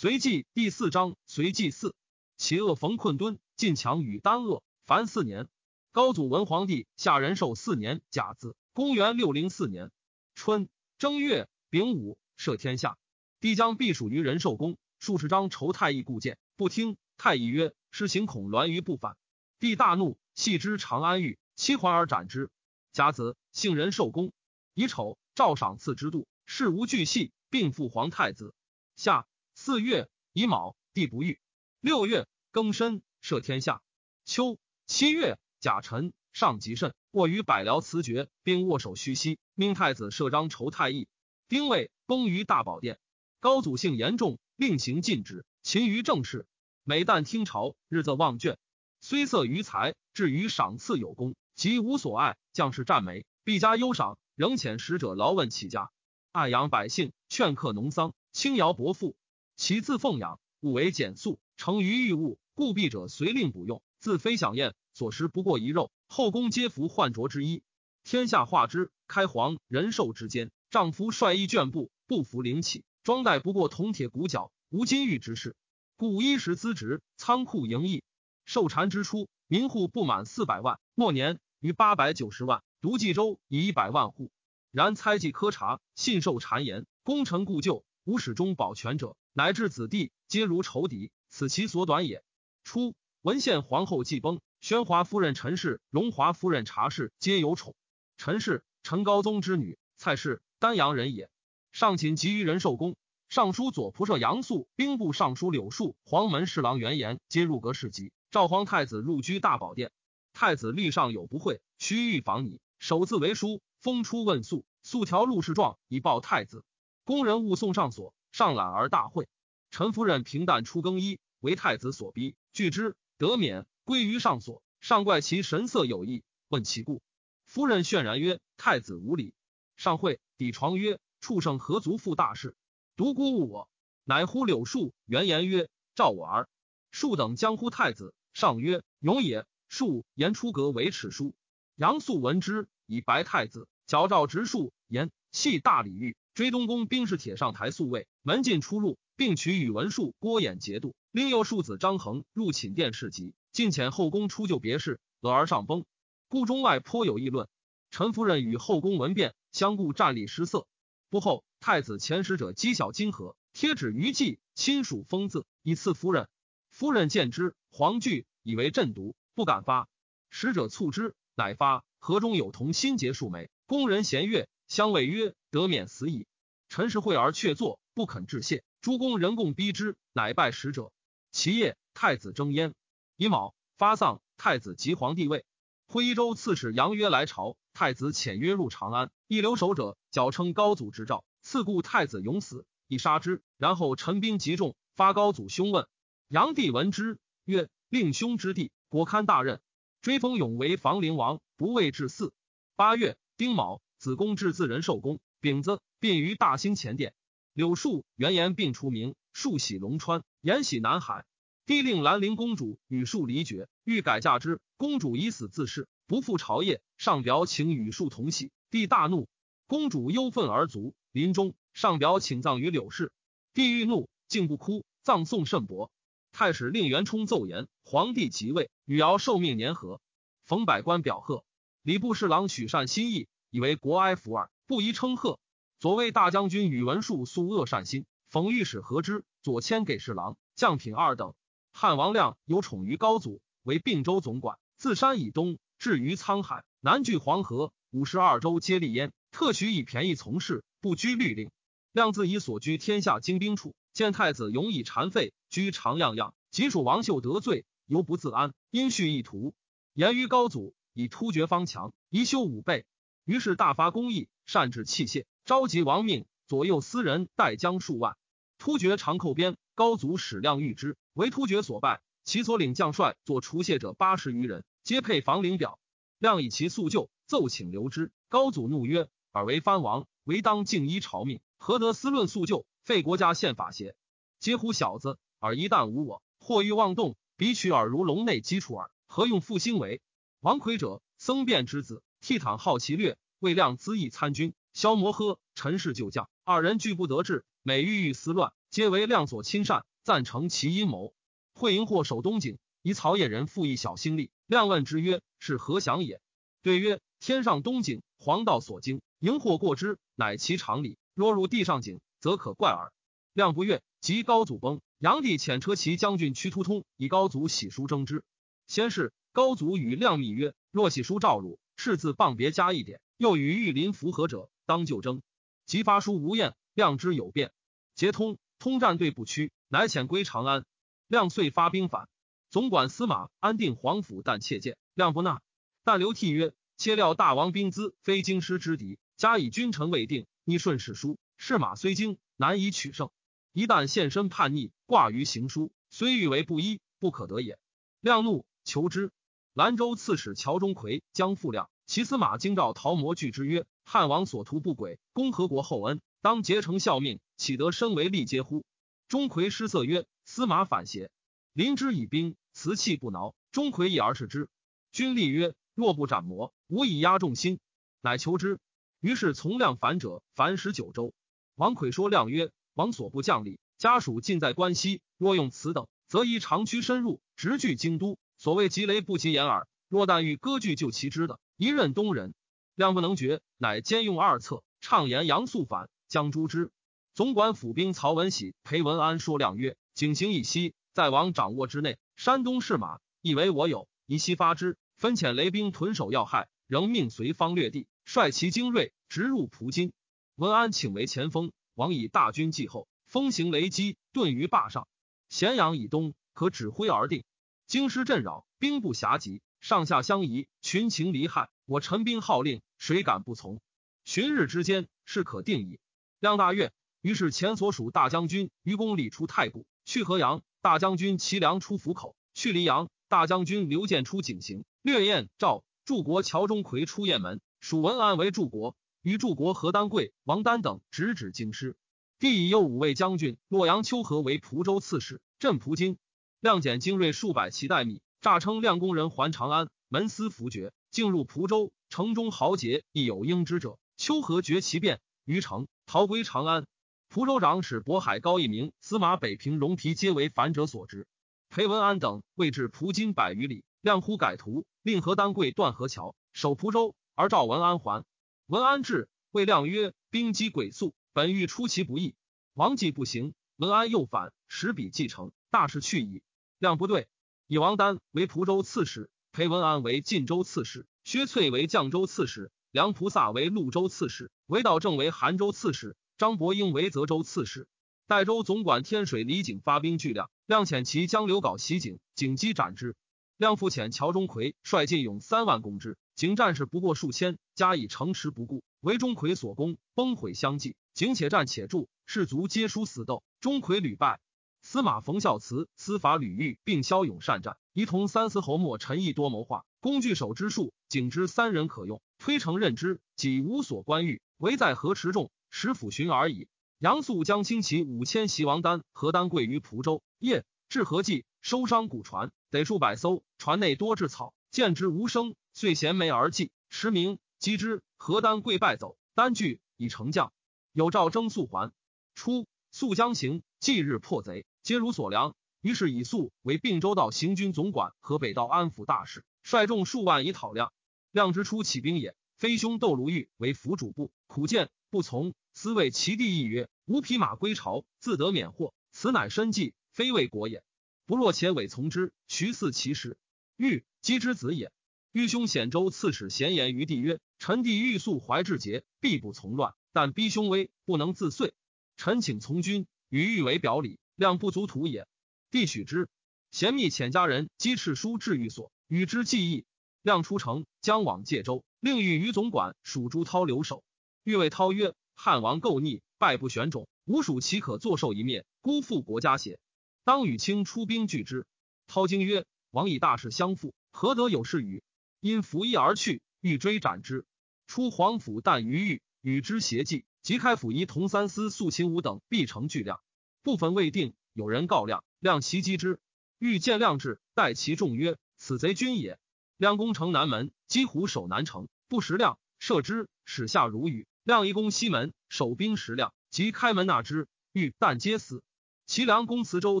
随记第四章，随记四，其恶逢困敦，晋强与丹恶，凡四年。高祖文皇帝下仁寿四年甲子，公元六零四年春正月丙午，赦天下。帝将避暑于仁寿宫，数十张仇太医故谏，不听。太医曰：“施行恐栾于不反。”帝大怒，系之长安狱，七环而斩之。甲子，幸仁寿宫。乙丑，诏赏赐之度，事无巨细，并复皇太子。下。四月乙卯，帝不遇。六月庚申，赦天下。秋七月甲辰，上极甚，卧于百僚辞爵，并握手虚膝，命太子摄章仇太医。丁未，崩于大宝殿。高祖性严重，令行禁止，勤于政事，每旦听朝，日则望卷。虽色于财，至于赏赐有功，即无所爱。将士赞美，必加优赏，仍遣使者劳问其家，爱养百姓，劝客农桑，轻徭薄赋。其自奉养，勿为简素，成于欲物，故避者随令补用。自非享宴，所食不过一肉。后宫皆服换着之衣，天下化之。开皇仁寿之间，丈夫率衣绢布，不服灵起，装带不过铜铁骨角，无金玉之事。故衣食资值，仓库盈溢。受禅之初，民户不满四百万，末年逾八百九十万。独冀州以一百万户。然猜忌苛察，信受谗言，功成故旧，无始终保全者。乃至子弟皆如仇敌，此其所短也。初，文献皇后既崩，宣华夫人陈氏、荣华夫人查氏皆有宠。陈氏，陈高宗之女，蔡氏，丹阳人也。上寝急于仁寿宫，尚书左仆射杨素、兵部尚书柳树、黄门侍郎袁岩皆入阁侍疾。赵皇太子入居大宝殿，太子律上有不讳，须欲访你，首字为书，封出问素，素条录事状以报太子。宫人误送上所。上览而大会，陈夫人平淡出更衣，为太子所逼，拒之，得免，归于上所。上怪其神色有异，问其故。夫人泫然曰：“太子无礼。”上会，抵床曰：“畜生何足负大事？独孤误我。”乃呼柳树，原言曰：“召我儿。”树等将呼太子。上曰：“勇也。”树言出阁为耻书。杨素闻之，以白太子。矫诏直树言系大礼遇。追东宫兵士铁上台宿卫门禁出入，并取宇文述、郭衍节度，另右庶子张衡入寝殿侍疾，进遣后宫出就别事，俄而上崩。故中外颇有议论。陈夫人与后宫闻变，相顾站立失色。不后，太子遣使者讥小金盒，贴纸于祭，亲属封字，以赐夫人。夫人见之，惶惧，以为鸩毒，不敢发。使者促之，乃发。盒中有同心结数枚，宫人咸悦，相谓曰：“得免死矣。”陈氏会而却坐，不肯致谢。诸公人共逼之，乃拜使者。其夜，太子征焉。乙卯，发丧。太子即皇帝位。徽州刺史杨约来朝，太子遣约入长安。一留守者，矫称高祖之诏，赐故太子永死，以杀之。然后陈兵极众，发高祖凶问。杨帝闻之，曰：“令兄之弟，果堪大任。”追封永为房陵王，不畏至嗣。八月丁卯，子宫至自仁寿宫。丙子，并于大兴前殿。柳树、原言并除名，树喜龙川，延喜南海。帝令兰陵公主与树离绝，欲改嫁之。公主以死自誓，不复朝谒。上表请与树同喜，帝大怒。公主忧愤而卒。临终，上表请葬于柳氏。帝欲怒，竟不哭，葬送甚薄。太史令元冲奏言：皇帝即位，与尧受命年何？冯百官表贺。礼部侍郎许善心意，以为国哀抚耳。不宜称贺。左卫大将军宇文述素恶善心，讽御史何之左迁给侍郎，将品二等。汉王亮有宠于高祖，为并州总管。自山以东至于沧海，南据黄河，五十二州皆立焉。特许以便宜从事，不拘律令。亮自以所居天下精兵处，见太子永以残废，居常样样。即属王秀得罪，犹不自安，因蓄意图。言于高祖，以突厥方强，宜修武备。于是大发公义，善治器械，召集亡命，左右私人带将数万。突厥长寇边，高祖使亮御之，为突厥所败。其所领将帅做除械者八十余人，皆配房陵表。亮以其速救，奏请留之。高祖怒曰：“尔为藩王，唯当敬依朝命，何得思论速救，废国家宪法邪？嗟乎小子！尔一旦无我，或欲妄动，彼取尔如笼内鸡处耳，何用复兴为？王魁者，僧辩之子。”倜傥好奇略，魏亮恣意参军，萧摩诃陈氏旧将二人拒不得志，每欲欲思乱，皆为亮所亲善，赞成其阴谋。会营或守东井，以曹野人复议小心力。亮问之曰：“是何想也？”对曰：“天上东井，黄道所经，荧惑过之，乃其常理。若入地上井，则可怪耳。”亮不悦，即高祖崩，炀帝遣车骑将军屈突通以高祖喜书征之。先是，高祖与亮密曰：“若喜书召汝，赤字谤别加一点。又与御林符合者，当就征。”即发书无厌，量之有变，节通通战队不屈，乃遣归长安。亮遂发兵反。总管司马安定皇甫，但切见，亮不纳。但刘悌曰：“切料大王兵资非京师之敌，加以君臣未定，逆顺史书，士马虽精，难以取胜。一旦现身叛逆，挂于行书，虽欲为不依，不可得也。”亮怒，求之。兰州刺史乔钟馗将复亮，其司马京兆陶模拒之曰：“汉王所图不轨，攻何国厚恩，当竭诚效命，岂得身为力竭乎？”钟馗失色曰：“司马反邪？”临之以兵。辞气不挠，钟馗一而视之。君立曰：“若不斩魔，无以压众心。”乃求之。于是从亮反者，凡十九州。王魁说亮曰：“王所部将领家属尽在关西，若用此等，则宜长驱深入，直据京都。所谓积雷不及掩耳。若但欲割据救其之的，一任东人。亮不能决，乃兼用二策，畅言杨素反，将诛之。总管府兵曹文喜、裴文安说亮曰：“景行以西，在王掌握之内。”山东士马以为我有，宜悉发之。分遣雷兵屯守要害，仍命随方略地，率其精锐直入蒲津。文安请为前锋，王以大军继后，风行雷击，遁于坝上。咸阳以东，可指挥而定。京师震扰，兵不暇及，上下相疑，群情离害。我陈兵号令，谁敢不从？旬日之间，事可定矣。亮大悦，于是前所属大将军于公礼出太谷，去河阳。大将军齐梁出府口，去黎阳。大将军刘建出井陉，略燕赵柱国乔钟馗出雁门，蜀文安为柱国，与柱国何丹贵、王丹等直指京师。帝以右五位将军洛阳丘和为蒲州刺史，镇蒲津。亮减精锐数百骑待米，诈称亮工人还长安，门司伏决，进入蒲州城中豪杰亦有应之者。丘和绝其变于城，逃归长安。蒲州长史渤海高一鸣、司马北平戎皮皆为反者所执。裴文安等未至蒲津百余里，亮忽改图，令何丹贵断河桥，守蒲州，而召文安还。文安至，谓亮曰：“兵机诡速，本欲出其不意，王既不行，文安又反，使彼继承，大事去矣。”亮不对，以王丹为蒲州刺史，裴文安为晋州刺史，薛粹为绛州刺史，梁菩萨为潞州刺史，韦道正为韩州刺史。张伯英为泽州刺史，代州总管天水李景发兵拒亮，亮遣其将刘镐袭景，景击斩之。亮复遣乔钟馗率劲勇三万攻之，景战士不过数千，加以城池不顾，为钟馗所攻，崩毁相继。景且战且住，士卒皆殊死斗，钟馗屡败。司马冯孝慈、司法吕玉并骁勇善战，一同三司侯莫陈毅多谋划，工具守之术，景之三人可用，推诚任之，己无所关欲，唯在河池众。使府巡而已。杨素将轻骑五千袭王丹，何丹贵于蒲州。夜至河济，收伤古船，得数百艘，船内多雉草，见之无声，遂衔枚而寄。驰名击之，何丹贵败走，丹据以成将。有诏征素还。初，素将行，即日破贼，皆如所量。于是以速为并州道行军总管，河北道安抚大使，率众数万以讨亮。亮之初起兵也，非兄窦如玉为辅主簿，苦谏不从。思谓其弟亦曰：“吾匹马归朝，自得免祸。此乃身计，非为国也。不若且委从之，徐似其实。欲姬之子也。欲兄显州刺史咸言于帝曰：‘臣弟欲速怀志节，必不从乱。但逼兄威，不能自遂。臣请从军，与玉为表里，量不足图也。’必许之。贤密遣家人击赤书至御所，与之计议。亮出城，将往界州，令与于总管属朱涛留守。欲谓涛曰。”汉王构逆，败不选种，吾属岂可坐受一灭，辜负国家邪？当与卿出兵拒之。涛惊曰：“王以大事相负，何得有事与？”因拂衣而去，欲追斩之。出皇府，但于欲与之协计，即开府仪同三司肃秦武等，必成巨量。部分未定，有人告亮，亮袭击之。欲见亮至，待其众曰：“此贼君也。”亮攻城南门，击虎守南城，不识亮，射之，使下如雨。亮一攻西门，守兵十辆，即开门纳之，欲但皆死。齐梁公磁州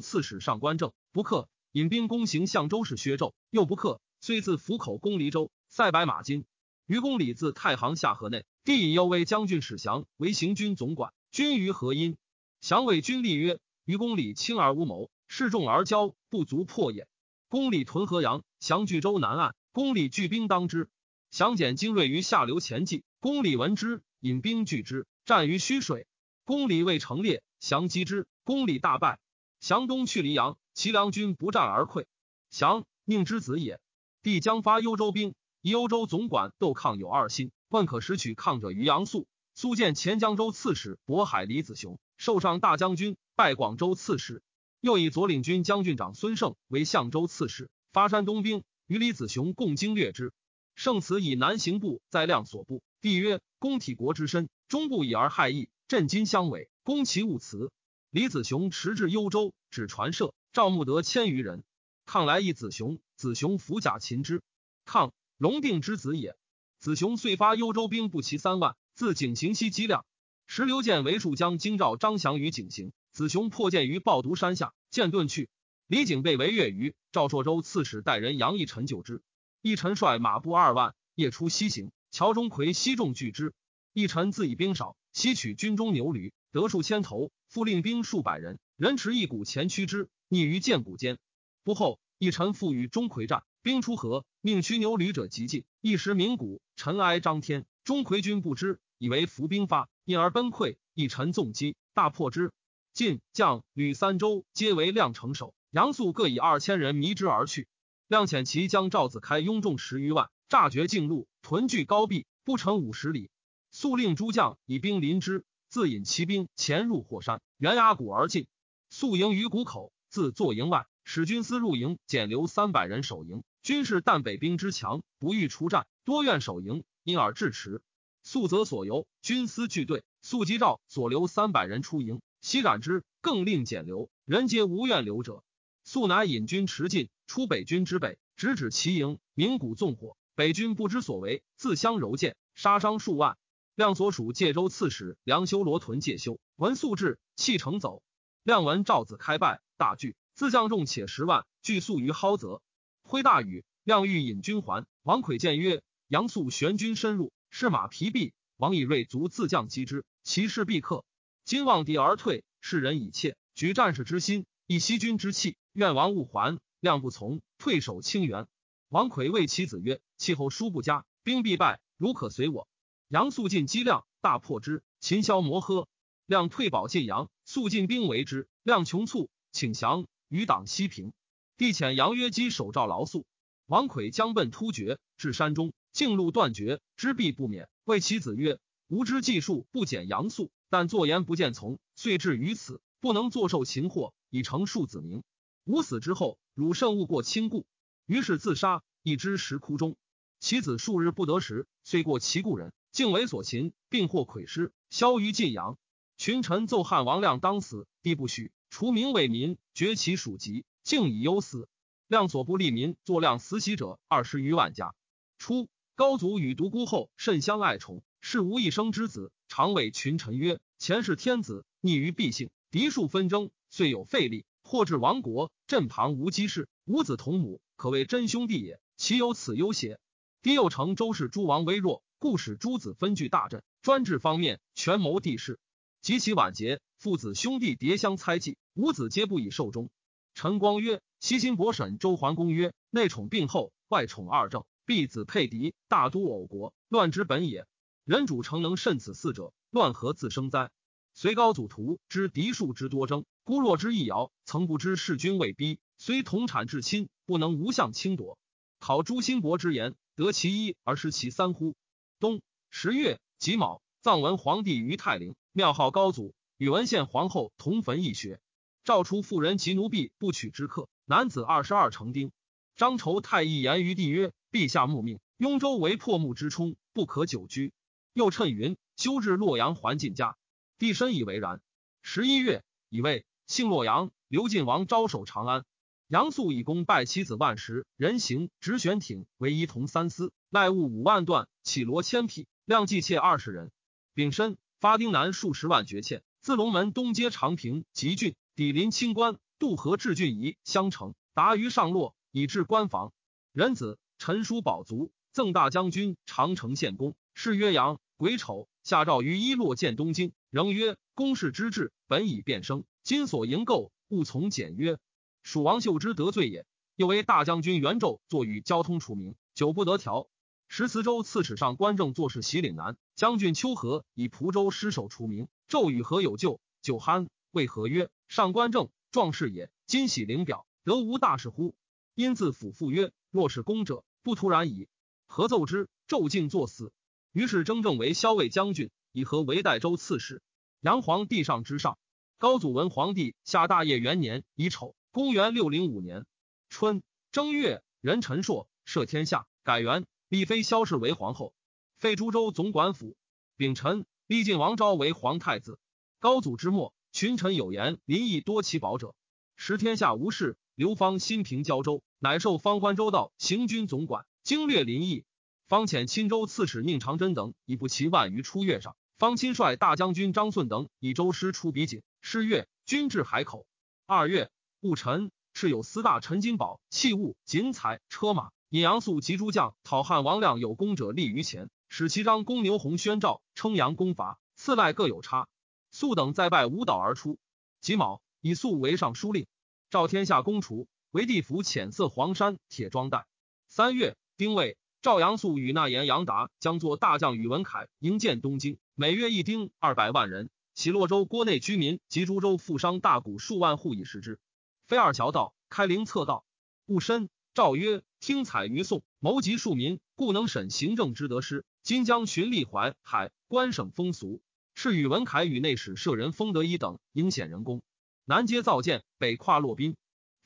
刺史上官正不克，引兵攻行相州市薛胄，又不克，遂自府口攻黎州，塞白马金。于公礼自太行下河内，帝以右卫将军史祥为行军总管，军于河阴。祥为军立曰：“于公礼轻而无谋，示众而骄，不足破也。”公礼屯河阳，降据州南岸，公礼聚兵当之。祥简精锐于下流前进，公礼闻之，引兵拒之，战于虚水。公礼未成列，降击之，公礼大败。降东去黎阳，齐梁军不战而溃。降宁之子也。帝将发幽州兵，幽州总管窦抗有二心，问可使取抗者于杨素。素见前江州刺史渤海李子雄，受上大将军，拜广州刺史。又以左领军将军长孙胜为相州刺史，发山东兵，与李子雄共经略之。胜此以南行部在亮所部。帝曰：公体国之身，终不以而害义。镇今相委，攻其勿辞。李子雄驰至幽州，指传射，赵穆得千余人。抗来一子雄，子雄伏甲擒之。抗龙定之子也。子雄遂发幽州兵不齐三万，自景行西击亮。石刘建为数将京兆张翔于景行，子雄破剑于抱犊山下，剑遁去。李景被围越于赵朔州刺史代人杨义臣救之。义臣率马步二万，夜出西行，乔钟馗西众拒之。义臣自以兵少。西取军中牛驴，得数千头，复令兵数百人，人持一股前驱之，匿于涧谷间。不后，一臣复与钟馗战，兵出河，命驱牛驴者急进，一时鸣鼓，尘埃张天。钟馗军不知，以为伏兵发，因而崩溃。一臣纵击，大破之。晋将吕三州皆为亮城守，杨素各以二千人迷之而去。亮遣其将赵子开拥众十余万，诈绝径路，屯聚高壁，不成五十里。速令诸将以兵临之，自引骑兵潜入火山，悬崖谷而进。素营于谷口，自坐营外，使军司入营，减留三百人守营。军士但北兵之强，不欲出战，多愿守营，因而至迟。速则所由，军司俱对。素即召所留三百人出营，悉斩之，更令减留，人皆无怨留者。速乃引军驰进，出北军之北，直指其营，鸣鼓纵火。北军不知所为，自相柔剑，杀伤数万。亮所属界州刺史梁修罗屯介休，闻素至，弃城走。亮闻赵子开败，大惧，自将众且十万，聚宿于蒿泽。挥大雨，亮欲引军还。王魁谏曰：“杨素玄军深入，是马疲弊。王以锐卒自将击之，其势必克。今望敌而退，世人以怯，举战士之心，以息军之气。愿王勿还。”亮不从，退守清源。王魁谓其子曰：“气候殊不佳，兵必败，如可随我。”杨素进击亮，大破之，秦萧摩诃。亮退保晋阳，素进兵围之，亮穷卒，请降，余党西平。帝遣杨约基守赵劳宿。王魁将奔突厥，至山中，径路断绝，之必不免。谓其子曰：“吾之计数不减杨素，但作言不见从，遂至于此，不能坐受擒获，以成庶子名。吾死之后，汝慎勿过亲故。”于是自杀，一之石窟中。其子数日不得食，遂过其故人。竟为所擒，并获魁师，消于晋阳。群臣奏汉王亮当死，帝不许，除名为民，绝其属籍，竟以忧死。亮所不利民，作亮死喜者二十余万家。初，高祖与独孤后甚相爱宠，是无一生之子。常谓群臣曰：“前世天子逆于必性，嫡庶纷争，遂有废立，或至亡国。朕旁无姬氏，五子同母，可谓真兄弟也。岂有此忧邪？”帝又承周氏诸王微弱。故使诸子分据大阵，专治方面，权谋地势。及其晚节，父子兄弟迭相猜忌，五子皆不以寿终。陈光曰：西辛伯审周桓公曰：内宠病后，外宠二政，必子配敌，大都偶国，乱之本也。人主诚能慎此四者，乱何自生哉？隋高祖图知嫡庶之多争，孤弱之易摇，曾不知弑君未逼，虽同产至亲，不能无相轻夺。考诸辛伯之言，得其一而失其三乎？冬十月己卯，葬文皇帝于泰陵，庙号高祖，与文献皇后同坟一穴。诏出妇人及奴婢不取之客，男子二十二成丁。张筹太医言于帝曰：“陛下慕命，雍州为破木之冲，不可久居。又趁云修至洛阳还晋家。”帝深以为然。十一月，以为姓洛阳，刘晋王招守长安。杨素以功拜妻子万石，人行直悬挺为一同三司。赖物五万段，绮罗千匹，量计妾二十人。丙申，发丁南数十万绝妾，自龙门东接长平、吉郡，抵临清关，渡河至郡夷相城，达于上洛，以至关防。仁子陈叔宝卒，赠大将军、长城献公，谥曰阳。癸丑，下诏于一洛见东京，仍曰：公事之志，本已变生，今所营构，勿从简约。蜀王秀之得罪也。又为大将军元胄坐与交通除名，久不得调。石慈州刺史上官正做事袭岭南将军秋和以蒲州失守除名，胄与何有救？久酣，为何曰：上官正壮士也，今喜领表，得无大事乎？因自府复曰：若是公者，不突然矣。何奏之？纣竟作死。于是征正为骁卫将军，以和为代州刺史。杨皇帝上之上。高祖文皇帝下大业元年乙丑，公元六零五年。春正月，任陈硕摄天下，改元，立妃萧氏为皇后，废株洲总管府。丙辰，立晋王昭为皇太子。高祖之末，群臣有言：临邑多其宝者，时天下无事。刘芳新平交州，乃受方官州道行军总管，经略临邑。方遣钦州刺史宁长真等以步骑万余出越上。方亲率大将军张顺等以州师出比景。是月，军至海口。二月，戊辰。是有司大陈金宝器物锦彩车马引杨素及诸将讨汉王亮有功者立于前，使其张公牛弘宣诏称扬功伐，次赖各有差。素等再拜舞蹈而出。己卯，以素为尚书令。赵天下公除，为地府浅色黄山铁装带。三月，丁未，赵阳素与纳言杨达将作大将宇文恺迎建东京，每月一丁二百万人。其洛州郭内居民及诸州富商大贾数万户以食之。飞二桥道，开灵策道，戊申，诏曰：听采于宋，谋及庶民，故能审行政之得失。今将循历淮海关省风俗，是宇文凯与内史舍人封德一等应显人功。南接造舰，北跨洛滨，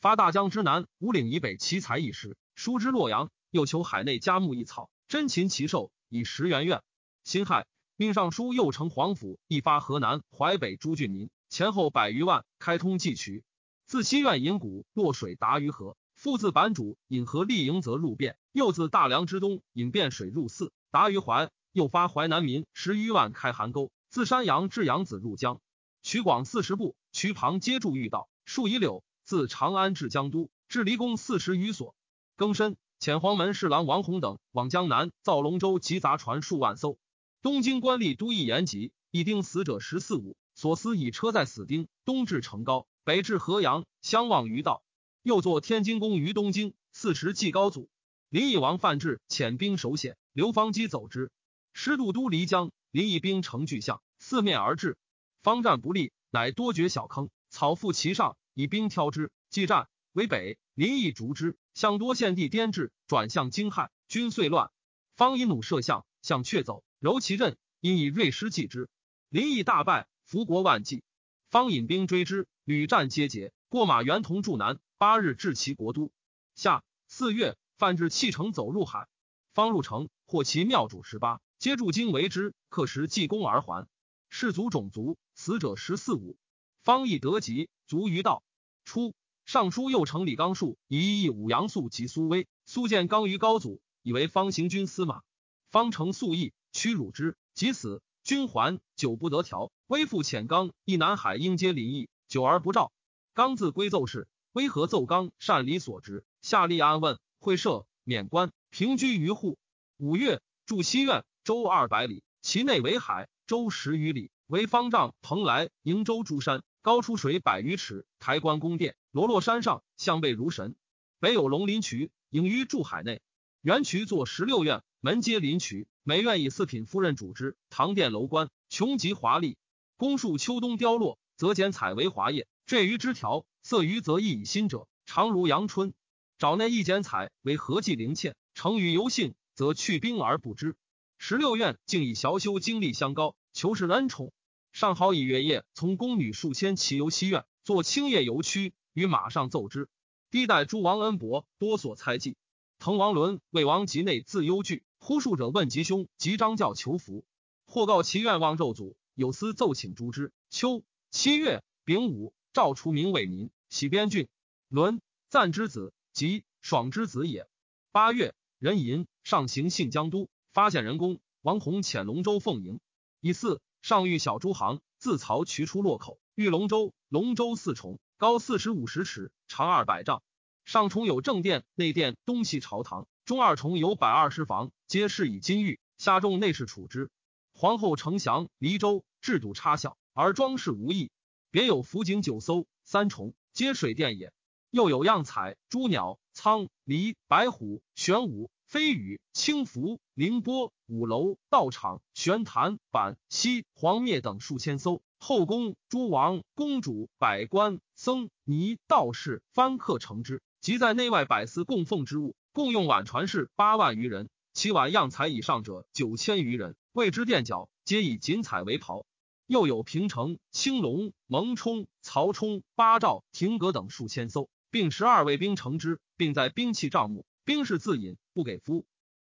发大江之南，五岭以北奇才一时，疏之洛阳。又求海内佳木一草，珍禽奇兽，以十元愿。辛亥，命尚书右丞黄甫一发河南淮北诸郡民，前后百余万，开通济渠。自西苑引谷落水达于河，复自版主引河立营则入汴，又自大梁之东引汴水入泗，达于淮。又发淮南民十余万开邗沟，自山阳至扬子入江，渠广四十步，渠旁皆筑御道，数以柳。自长安至江都，至离宫四十余所。庚申，遣黄门侍郎王弘等往江南造龙舟及杂船数万艘。东京官吏都邑延吉，一丁死者十四五，所思以车载死丁，东至成高。北至河阳，相望于道。又作天津宫于东京，四时祭高祖。林邑王范质遣兵守险，刘方基走之。师渡都漓江，林邑兵成巨象，四面而至。方战不利，乃多掘小坑，草覆其上，以兵挑之。既战为北，林邑逐之，向多献地颠至，转向京汉，军遂乱。方以弩射向，向却走，柔其阵，因以锐师击之。林邑大败，福国万计。方引兵追之。屡战皆捷，过马元同驻南，八日至其国都。夏四月，范至弃城走入海，方入城，获其庙主十八，皆驻京为之。刻时济功而还。士卒种族死者十四五。方亦得疾，卒于道。初，尚书右丞李纲述以义武杨素及苏威。苏建刚于高祖，以为方行军司马。方承素义，屈辱之，即死。军还，久不得调。微父遣刚一南海应接临邑。久而不召，刚自归奏事，威和奏刚善理所职，下立安问，会赦免官，平居于户。五月，驻西苑，周二百里，其内为海，周十余里，为方丈蓬莱瀛洲诸山，高出水百余尺。台观宫殿，罗落山上，相背如神。北有龙鳞渠，隐于筑海内。原渠作十六院，门皆临渠，每院以四品夫人主之。堂殿楼观，穷极华丽。宫树秋冬凋落。则剪彩为华叶，缀于枝条；色于则异以新者，常如阳春。沼内一剪彩为合计灵嵌，成于游性，则去冰而不知。十六院竟以小修经历相高，求是恩宠。上好以月夜从宫女数千骑游西苑，作青叶游曲，于马上奏之。低代诸王恩伯多所猜忌。滕王伦、魏王及内自忧惧，呼述者问吉凶，及张教求福，或告其愿望咒祖，有司奏请诛之。秋。七月丙午，赵除名为民，喜边郡。伦赞之子，即爽之子也。八月，壬寅，上行信江都，发现人工。王弘遣龙舟奉迎。以四，上御小诸行，自曹渠出洛口，遇龙舟。龙舟四重，高四十五十尺，长二百丈。上重有正殿、内殿、东西朝堂，中二重有百二十房，皆饰以金玉。下重内侍处之。皇后承祥、黎州制度差小，而装饰无异。别有福景九艘，三重皆水殿也。又有样彩、朱鸟、苍鹂、白虎、玄武、飞羽、青福、凌波、五楼、道场、玄坛、板西、黄灭等数千艘。后宫诸王、公主、百官、僧尼、道士藩客乘之，即在内外百司供奉之物，共用碗传士八万余人，其碗样材以上者九千余人。谓之垫脚，皆以锦彩为袍。又有平城、青龙、蒙冲、曹冲、八兆、亭阁等数千艘。并十二卫兵乘之，并在兵器帐目，兵士自饮，不给夫。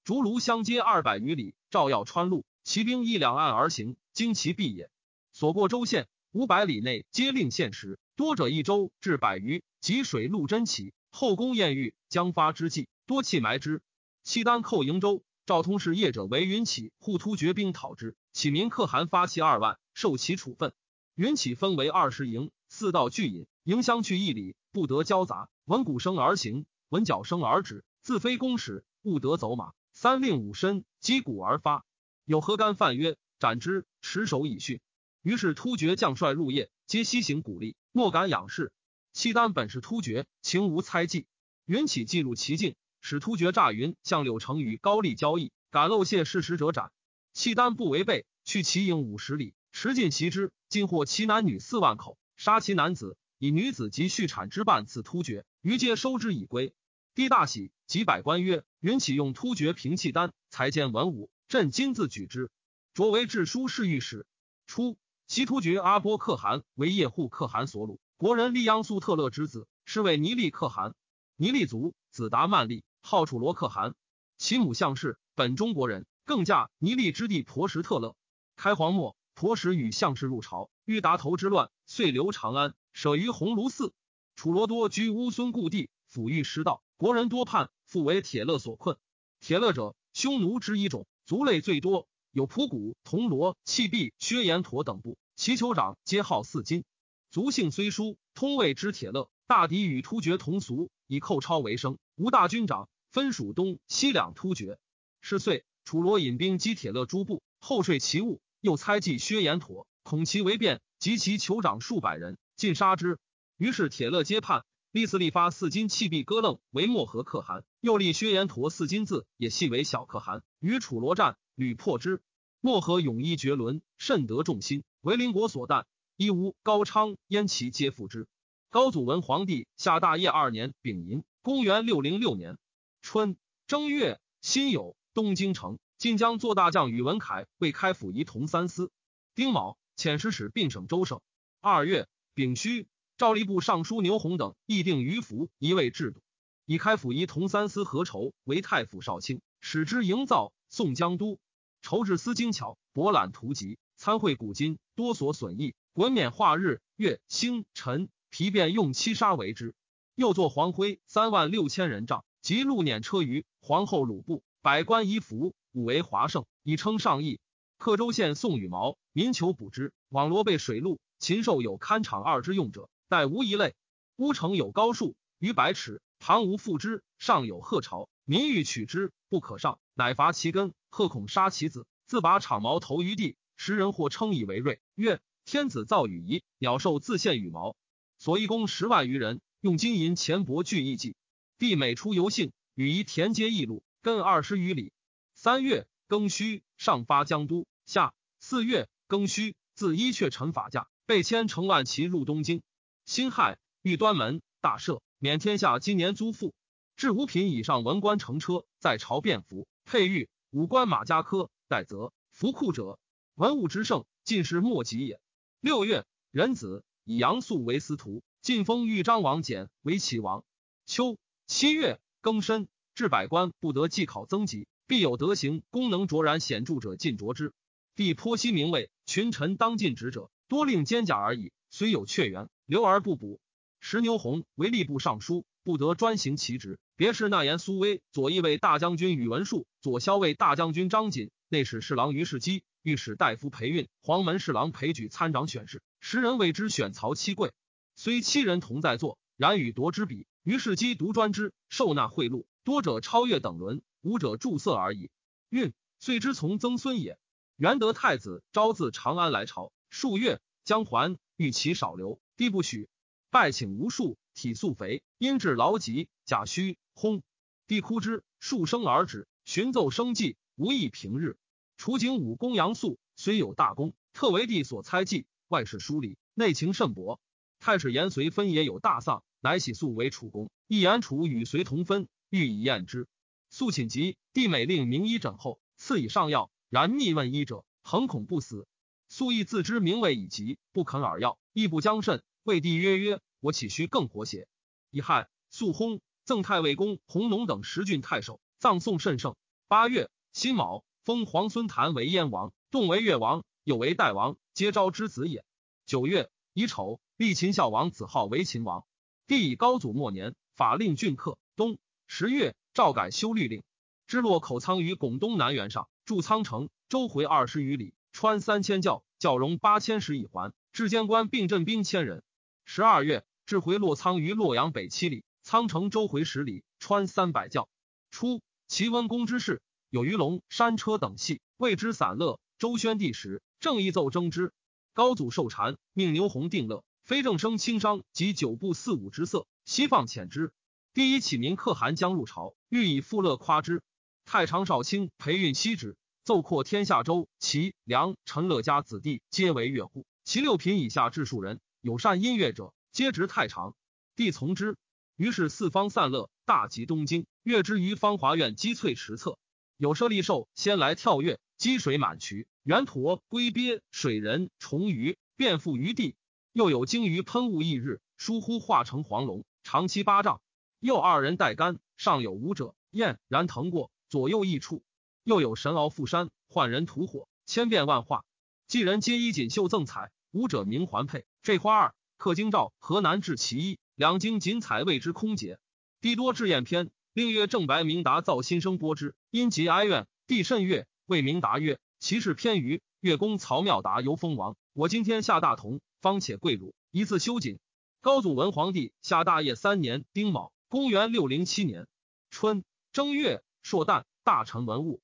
竹庐相接二百余里，照耀川路，骑兵依两岸而行，经其必也。所过州县五百里内，皆令限时，多者一州至百余。及水陆真奇，后宫艳遇，将发之际，多弃埋之。契丹寇瀛州，赵通是业者为云起，护突厥兵讨之，启民可汗发骑二万，受其处分。云起分为二十营，四道俱引，营相去一里。不得交杂，闻鼓声而行，闻角声而止。自非公使，勿得走马。三令五申，击鼓而发。有何干犯曰：“斩之！”持手以训。于是突厥将帅入夜，皆西行鼓励，莫敢仰视。契丹本是突厥，情无猜忌。云起进入其境，使突厥诈云向柳成与高丽交易，敢漏泄事实者斩。契丹不违背，去其营五十里，持尽袭之，尽获其男女四万口，杀其男子。以女子及畜产之半赐突厥，余皆收之以归。帝大喜，即百官曰：“云启用突厥平契丹，才见文武，朕今自举之。”擢为治书侍御史。初，西突厥阿波可汗为叶护可汗所虏，国人利央素特勒之子，是为尼利可汗。尼利族，子达曼利，号楚罗可汗。其母向氏，本中国人，更嫁尼利之弟婆什特勒。开皇末，婆什与向氏入朝，欲达头之乱，遂留长安。舍于鸿胪寺，楚罗多居乌孙故地，抚育师道，国人多叛，复为铁勒所困。铁勒者，匈奴之一种，族类最多，有仆古、铜罗、契壁、薛延陀等部，其酋长皆号四金。族姓虽殊，通谓之铁勒。大抵与突厥同族，以寇超为生。吴大军长，分属东西两突厥。是岁，楚罗引兵击铁勒诸部，后睡其物，又猜忌薛延陀，恐其为变，及其酋长数百人。尽杀之，于是铁勒皆叛。立嗣立发四金弃币割楞为漠河可汗，又立薛延陀四金字也系为小可汗。与楚罗战，屡破之。漠河勇一绝伦，甚得众心，为邻国所惮。伊吾、高昌、燕齐皆附之。高祖文皇帝下大业二年丙寅，公元六零六年春正月辛酉，东京城晋江做大将宇文恺为开府仪同三司。丁卯，遣使使并省州省。二月。丙戌，赵吏部尚书牛弘等议定于服一位制度，以开府仪同三司合筹为太府少卿，使之营造宋江都。筹治司精巧，博览图籍，参会古今，多所损益。滚冕画日月星辰，皮便用七杀为之。又作黄徽三万六千人帐，及路辇车舆，皇后鲁布，百官衣服，五为华盛，以称上义。克州县宋羽毛，民求补之，网罗被水陆。禽兽有堪场二之用者，待无一类。乌城有高树逾百尺，旁无复之，上有鹤巢，民欲取之，不可上，乃伐其根。鹤恐杀其子，自拔长毛投于地。时人或称以为瑞，曰：天子造羽仪，鸟兽自献羽毛。所以攻十万余人，用金银钱帛聚一计。帝每出游幸，羽仪田间一路，根二十余里。三月庚戌，上发江都。下四月庚戌，自伊阙陈法驾。被迁乘万骑入东京，辛亥，欲端门大赦，免天下今年租赋。至五品以上文官乘车，在朝便服，佩玉五官马家科，待则服库者，文武之盛，尽是莫及也。六月，壬子，以杨素为司徒，晋封豫章王简为齐王。秋七月庚申，至百官不得计考增级，必有德行功能卓然显著者尽擢之。帝颇悉名位，群臣当尽职者。多令兼甲而已，虽有阙缘，留而不补。石牛弘为吏部尚书，不得专行其职。别是纳言苏威，左翼卫大将军宇文述，左骁卫大将军张锦，内史侍郎于世基，御史大夫裴运，黄门侍郎裴举参掌选事。十人为之选曹七贵。虽七人同在座，然与夺之比，于是姬独专之，受纳贿赂，多者超越等伦，无者注色而已。运遂之从曾孙也。元德太子昭自长安来朝，数月将还，欲其少留，帝不许。拜请无数，体素肥，因至劳疾，甲虚轰。帝哭之，数生而止，寻奏生计，无益平日。楚景武公杨素虽有大功，特为帝所猜忌，外事疏离，内情甚薄。太史严随分也有大丧，乃喜素为楚公，一言楚与随同分，欲以验之。素寝疾，帝每令名医诊后，赐以上药，然密问医者，恒恐不死。素亦自知名位已极，不肯耳药，亦不将甚。魏帝曰：“曰我岂须更活邪？”乙亥，肃薨，赠太尉公弘农等十郡太守，葬送甚盛。八月辛卯，封皇孙谭为燕王，动为越王，有为代王，皆昭之子也。九月乙丑，立秦孝王子号为秦王。帝以高祖末年，法令郡客。冬十月，诏改修律令，支落口仓于巩东南原上，筑仓城，周回二十余里，穿三千教，教容八千石以环，至监官并镇兵千人。十二月，至回洛仓于洛阳北七里，仓城周回十里，穿三百教。初，齐温公之事，有鱼龙、山车等戏，谓之散乐。周宣帝时，正义奏征之。高祖受禅，命牛弘定乐，非正生轻商及九部四五之色，西放遣之。第一启明可汗将入朝，欲以富乐夸之。太常少卿裴运西之，奏扩天下州，齐、梁、陈乐家子弟皆为乐户，其六品以下至数人。有善音乐者，皆执太常，帝从之。于是四方散乐，大集东京，乐之于芳华苑积翠池侧。有舍利兽先来跳跃，积水满渠，圆驼、龟鳖、水人、虫鱼遍覆于地。又有鲸鱼喷雾一日，疏忽化成黄龙，长七八丈。又二人带杆，上有舞者，燕然腾过，左右一处。又有神鳌覆山，幻人吐火，千变万化。祭人皆衣锦绣赠彩，舞者名环佩。这花二刻京兆河南至其一，两京锦彩谓之空结。帝多志宴篇，令曰正白明达造新生播之，因疾哀怨，帝甚悦。谓明达曰：“其事偏于越公曹妙达游封王，我今天下大同，方且贵辱，一次修锦。”高祖文皇帝下大业三年丁卯，公元六零七年春正月朔旦，大臣文物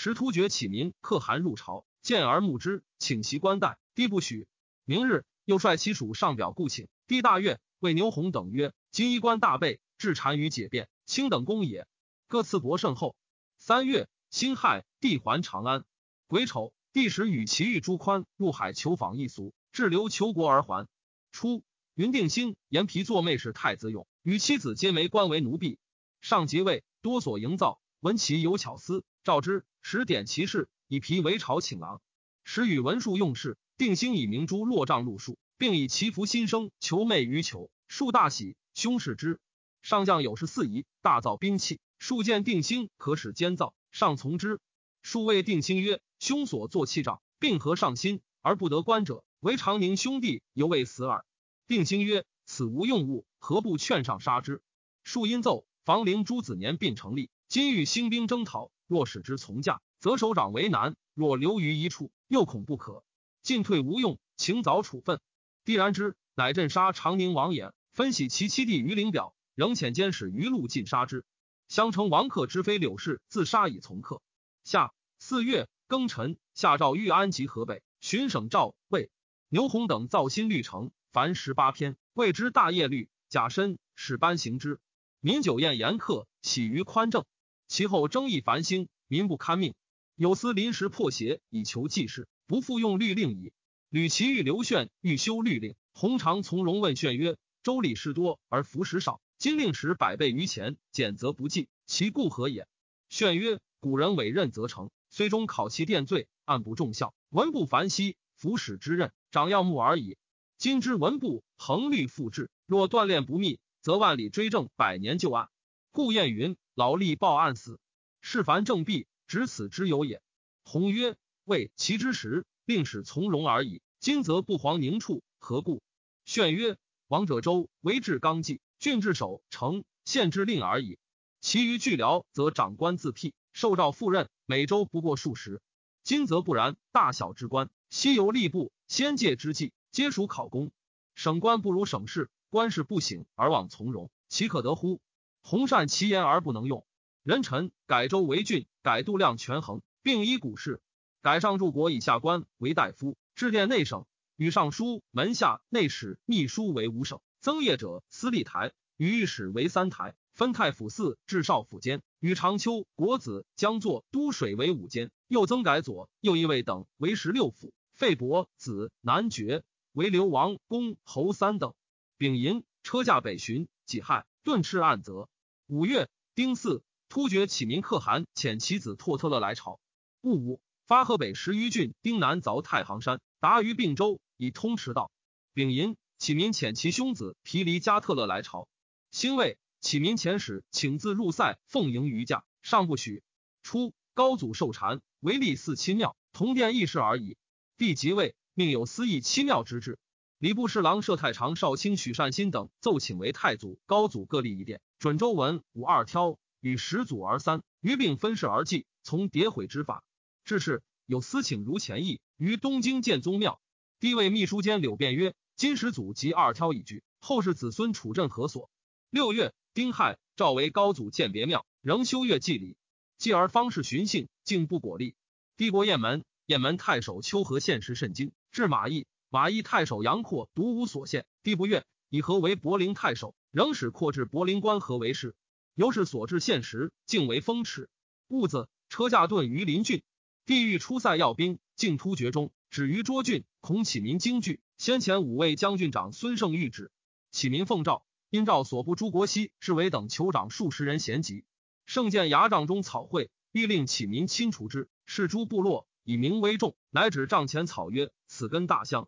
时突厥启民可汗入朝，见而慕之，请其冠带，帝不许。明日。又率其属上表故请，帝大悦，谓牛弘等曰：“今衣冠大备，至单于解变，卿等公也。”各赐伯甚厚。三月，辛亥，帝还长安。癸丑，帝使与其遇朱宽入海求访一俗，滞留求国而还。初，云定兴延皮作妹使太子勇，与妻子皆没官为奴婢。上即位，多所营造，闻其有巧思，召之，使点其事，以皮为朝请郎，使与文术用事。定兴以明珠落帐入数，并以祈福心生求媚于求，数大喜，兄视之。上将有事四夷，大造兵器。数见定兴可使监造，上从之。数谓定兴曰：“兄所作器仗，并何上心而不得观者？唯长宁兄弟犹未死耳。”定兴曰：“此无用物，何不劝上杀之？”数因奏，房陵诸子年并成立，今欲兴兵征讨，若使之从驾，则首长为难；若留于一处，又恐不可。进退无用，请早处分。帝然之，乃镇杀长宁王也。分析其七弟于陵表，仍遣监使于路尽杀之。襄城王克之妃柳氏自杀以从客。下四月庚辰，下诏豫安及河北巡省赵魏牛弘等造新律成，凡十八篇，谓之大业律。甲申，使班行之。民酒宴严客，喜于宽政。其后争议繁兴，民不堪命。有司临时破邪，以求济世。不复用律令矣。吕其欲刘炫欲修律令，弘常从容问炫曰：“周礼事多而服食少，今令使百倍于前，减则不计，其故何也？”炫曰：“古人委任则成，虽中考其殿罪，案不重效，文不凡兮，服使之任，长要目而已。今之文部恒律复制，若锻炼不密，则万里追正，百年旧案。故谚云：劳力报案死，是凡正弊，只此之有也。”弘曰。为其之时，令使从容而已。今则不遑宁处，何故？炫曰：王者周为治纲纪，郡治守城，县治令而已。其余巨僚，则长官自辟，受诏赴任，每周不过数十。今则不然，大小之官，悉由吏部、先界之计，皆属考功。省官不如省事，官事不省而忘从容，岂可得乎？弘善其言而不能用。人臣改州为郡，改度量权衡，并依古事。改上柱国以下官为大夫，置殿内省，与尚书、门下、内史、秘书为五省，增业者司隶台，与御史为三台，分太府寺至少府监，与长秋、国子、江作、都水为五监，又增改左右一位等为十六府，废伯子南爵为流王公侯三等。丙寅，车驾北巡，己亥，顿斥暗责。五月，丁巳，突厥启民可汗遣其子拓特勒来朝。戊午，发河北十余郡，丁南凿太行山，达于并州，以通驰道。丙寅，启民遣其兄子毗离加特勒来朝。辛未，启民遣使请自入塞奉迎于驾，尚不许。初，高祖受禅，唯立四亲庙，同殿议事而已。帝即位，命有司议七庙之制。礼部侍郎摄太常少卿许善心等奏请为太祖、高祖各立一殿，准周文武二挑，与始祖而三，余并分事而祭，从迭毁之法。至是有私请如前议，于东京建宗庙。帝位秘书监柳辩曰：“今始祖及二挑已居，后世子孙处镇何所？”六月，丁亥，诏为高祖建别庙，仍修乐祭礼，继而方士寻幸，竟不果立。帝国雁门，雁门太守丘和献时甚惊，至马邑。马邑太守杨阔独无所献，帝不悦，以何为柏林太守，仍使扩至柏林关河为事。由是所至现实，竟为风驰。戊子，车驾遁于临郡，帝欲出塞要兵，竟突厥中，止于涿郡，恐启民惊惧。先前五位将军长孙胜谕旨，启民奉诏，因诏所部诸国西侍卫等酋长数十人咸集。圣见牙帐中草绘，欲令启民亲除之。是诸部落以名为重，乃指帐前草曰：“此根大香。”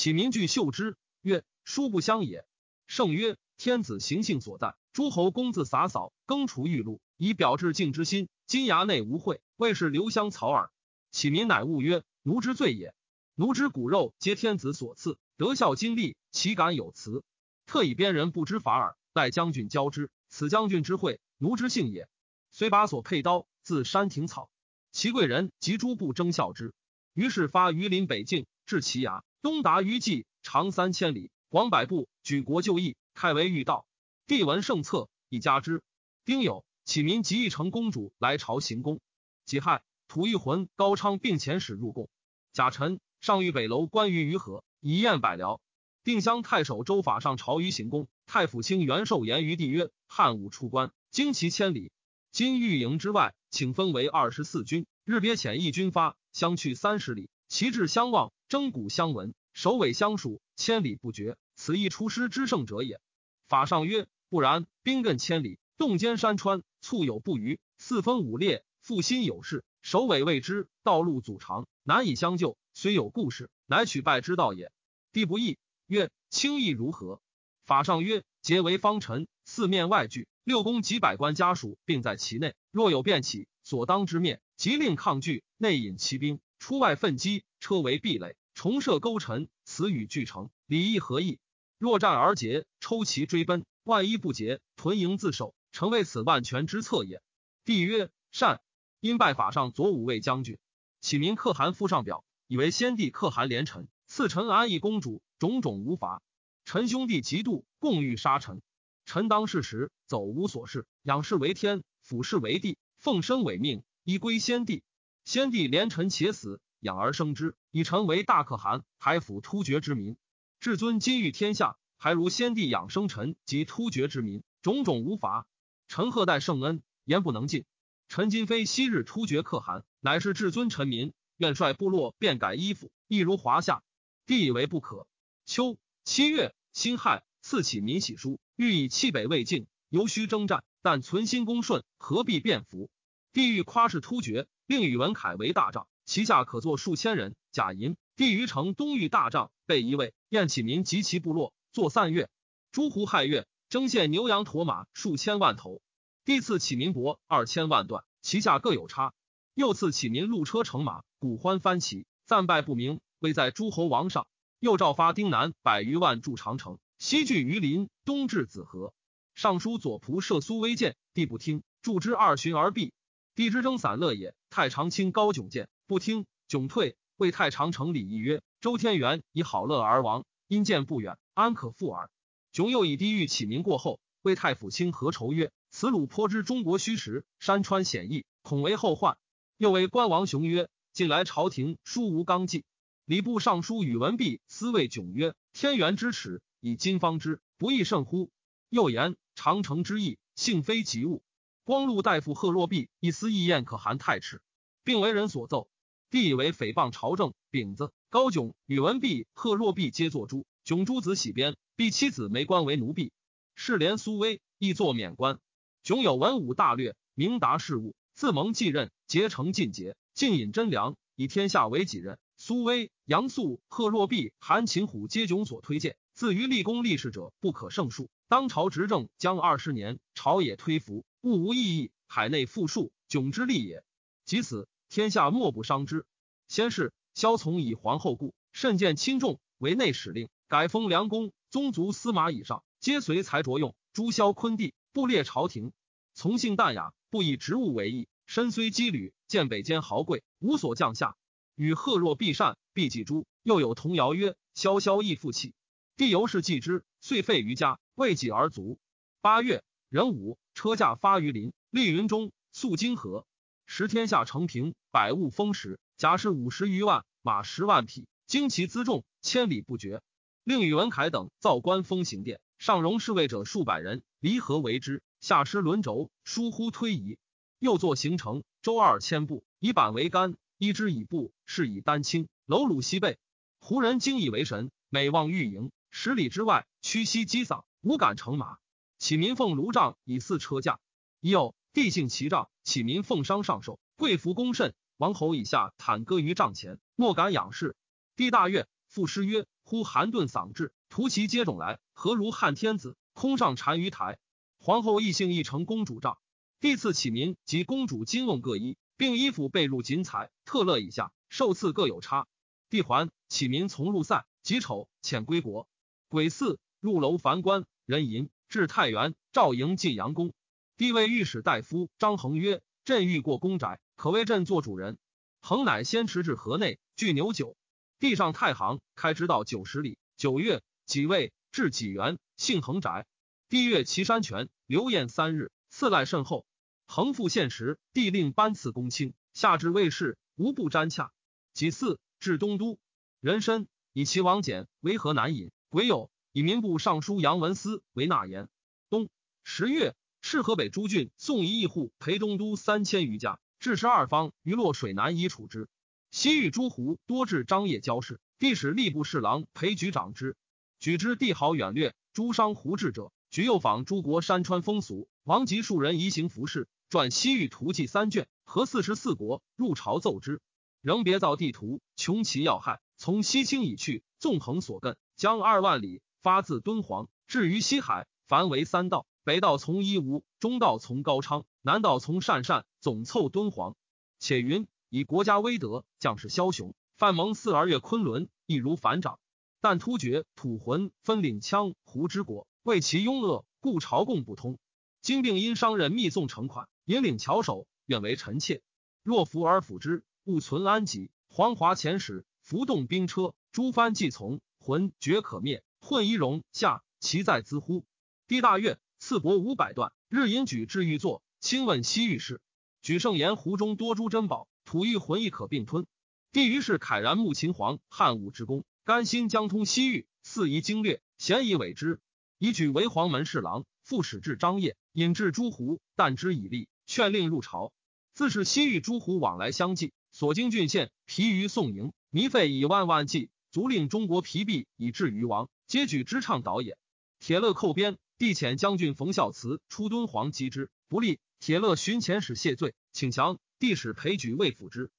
启民具嗅之，曰：“殊不相也。”圣曰：“天子行性所在，诸侯公自洒扫，更除玉露，以表致敬之心。今衙内无秽，谓是留香草耳。”启民乃悟曰：“奴之罪也。奴之骨肉皆天子所赐，德孝金立，岂敢有辞？特以边人不知法耳。待将军交之，此将军之惠，奴之幸也。虽把所佩刀，自山庭草，其贵人及诸部争效之。于是发于林北境，至其衙。”东达于冀，长三千里，广百步，举国就义，开为御道。帝闻圣策，以加之。丁酉，启民即义成公主来朝行宫。己亥，吐玉魂高昌并遣使入贡。甲辰，上御北楼关于于河，以宴百僚。定襄太守周法上朝于行宫。太府卿袁寿言于帝曰：“汉武出关，经其千里，今御营之外，请分为二十四军，日别遣一军发，相去三十里，旗帜相望。”征鼓相闻，首尾相属，千里不绝。此亦出师之胜者也。法上曰：不然，兵亘千里，洞间山川，簇有不虞，四分五裂，复心有事，首尾未知，道路阻长，难以相救。虽有故事，乃取败之道也。帝不义，曰：轻易如何？法上曰：结为方臣，四面外聚，六宫及百官家属，并在其内。若有变起，所当之面，即令抗拒，内引骑兵，出外奋击，车为壁垒。重设勾陈，此语俱成，礼义何异？若战而捷，抽其追奔；万一不捷，屯营自守，诚为此万全之策也。帝曰：善。因拜法上左武卫将军。启民可汗附上表，以为先帝可汗连臣，赐臣安邑公主，种种无罚。臣兄弟嫉妒，共欲杀臣。臣当世时，走无所事，仰视为天，俯视为地，奉身为命，依归先帝。先帝连臣且死。养而生之，以成为大可汗，还抚突厥之民。至尊今欲天下，还如先帝养生臣及突厥之民，种种无法。臣贺代圣恩，言不能尽。臣今非昔日突厥可汗，乃是至尊臣民，愿率部落变改衣服，亦如华夏。帝以为不可。秋七月，辛亥，赐启民玺书，欲以弃北未尽，犹须征战，但存心恭顺，何必变服？帝欲夸示突厥，令宇文恺为大帐。其下可坐数千人。贾银帝于城东御大帐，备一位。燕启民及其部落，作散乐。诸胡亥月，征献牛羊驼马数千万头。帝赐启民帛二千万段，其下各有差。又赐启民鹿车乘马，鼓欢翻旗，赞拜不明，位在诸侯王上。又诏发丁南百余万筑长城，西据榆林，东至子河。尚书左仆射苏威谏，帝不听，助之二旬而毙。帝之征散乐也。太常卿高迥见。不听，窘退。魏太常成礼义曰：“周天元以好乐而亡，因见不远，安可复耳？”窘又以地狱启民过后，为太府卿何愁曰：“此鲁颇知中国虚实，山川险易，恐为后患。”又为关王雄曰：“近来朝廷书无纲纪。”礼部尚书宇文弼思谓窘曰：“天元之耻，以今方之，不亦甚乎？”又言：“长城之意，幸非急物。”光禄大夫贺若弼一丝意宴可汗太赤，并为人所奏。帝以为诽谤朝政，丙子，高炯、宇文弼、贺若弼皆作诛。炯诸子喜鞭，弼妻子没官为奴婢。世连苏威亦作免官。炯有文武大略，明达事务，自蒙继任，结成尽节，尽引真良，以天下为己任。苏威、杨素、贺若弼、韩擒虎皆炯所推荐。自于立功立事者不可胜数。当朝执政将二十年，朝野推服，物无异议，海内富庶，炯之利也。及此。天下莫不伤之。先是，萧从以皇后故，甚见轻重，为内史令，改封梁公、宗族司马以上，皆随才着用。朱萧昆弟不列朝廷，从性淡雅，不以职务为义。身虽羁旅，见北间豪贵，无所降下。与贺若必善，必记诸。又有童谣曰：“萧萧亦负气。”帝由是继之，遂废于家，为己而卒。八月壬午，车驾发于林，立云中，宿金河。十天下承平，百物丰实，甲士五十余万，马十万匹，旌旗辎重千里不绝。令宇文恺等造官封行殿，上容侍卫者数百人，离合为之；下施轮轴，疏忽推移。又作行程，周二千步，以板为杆，依之以布，是以丹青，楼鲁西背。胡人惊以为神，每望御营十里之外，屈膝击丧，无敢乘马。启民奉卢帐以祀车驾。已有。帝幸其帐，启民奉商上寿，贵服恭慎。王侯以下坦歌于帐前，莫敢仰视。帝大悦，赋诗曰：“呼寒顿嗓至，图其接踵来，何如汉天子？空上单于台。”皇后亦幸一成公主帐，帝赐启民及公主金瓮各一，并衣服被褥锦彩，特乐以下，受赐各有差。帝还，启民从入散，己丑遣归国。癸巳，入楼凡官，人吟至太原，赵营晋阳宫。帝谓御史大夫张衡曰：“朕欲过公宅，可为朕做主人。”衡乃先驰至河内，聚牛酒。地上太行，开直道九十里。九月，己未，至济源，幸衡宅。帝阅其山泉，留宴三日，赐赖甚厚。衡复献时，帝令班赐公卿，下至卫士，无不瞻洽。己巳，至东都，人参以其王简为河南尹。癸酉，以民部尚书杨文思为纳言。冬十月。是河北诸郡送一亿户陪东都三千余家，至十二方于洛水南以处之。西域诸胡多至张掖交市，帝使吏部侍郎裴举长之。举之帝豪远略，诸商胡志者，举又访诸国山川风俗。王及数人移行服饰，撰西域图记三卷，合四十四国入朝奏之。仍别造地图，穷其要害。从西清以去，纵横所亘，将二万里，发自敦煌，至于西海，凡为三道。北道从伊吾，中道从高昌，南道从鄯善，总凑敦煌。且云以国家威德，将士枭雄，范蒙四而越昆仑，亦如反掌。但突厥吐浑分领羌胡之国，为其庸恶，故朝贡不通。今并因商人密送成款，引领巧手，愿为臣妾。若服而辅之，勿存安吉。黄华遣使浮动兵车，诸藩既从，浑绝可灭。混一戎下，其在兹乎？帝大悦。赐帛五百段，日引举至玉座，亲问西域事。举盛言湖中多诸珍宝，吐玉魂亦可并吞。帝于是慨然慕秦皇汉武之功，甘心将通西域，肆宜经略，咸以委之。以举为黄门侍郎，副使至张掖，引至诸胡，但之以利，劝令入朝。自是西域诸胡往来相继，所经郡县疲于宋营，弥费以万万计，足令中国疲弊以至于亡，皆举之倡导也。铁勒寇边。帝遣将军冯孝慈出敦煌击之，不利。铁勒寻遣使谢罪，请降。帝使裴举为辅之。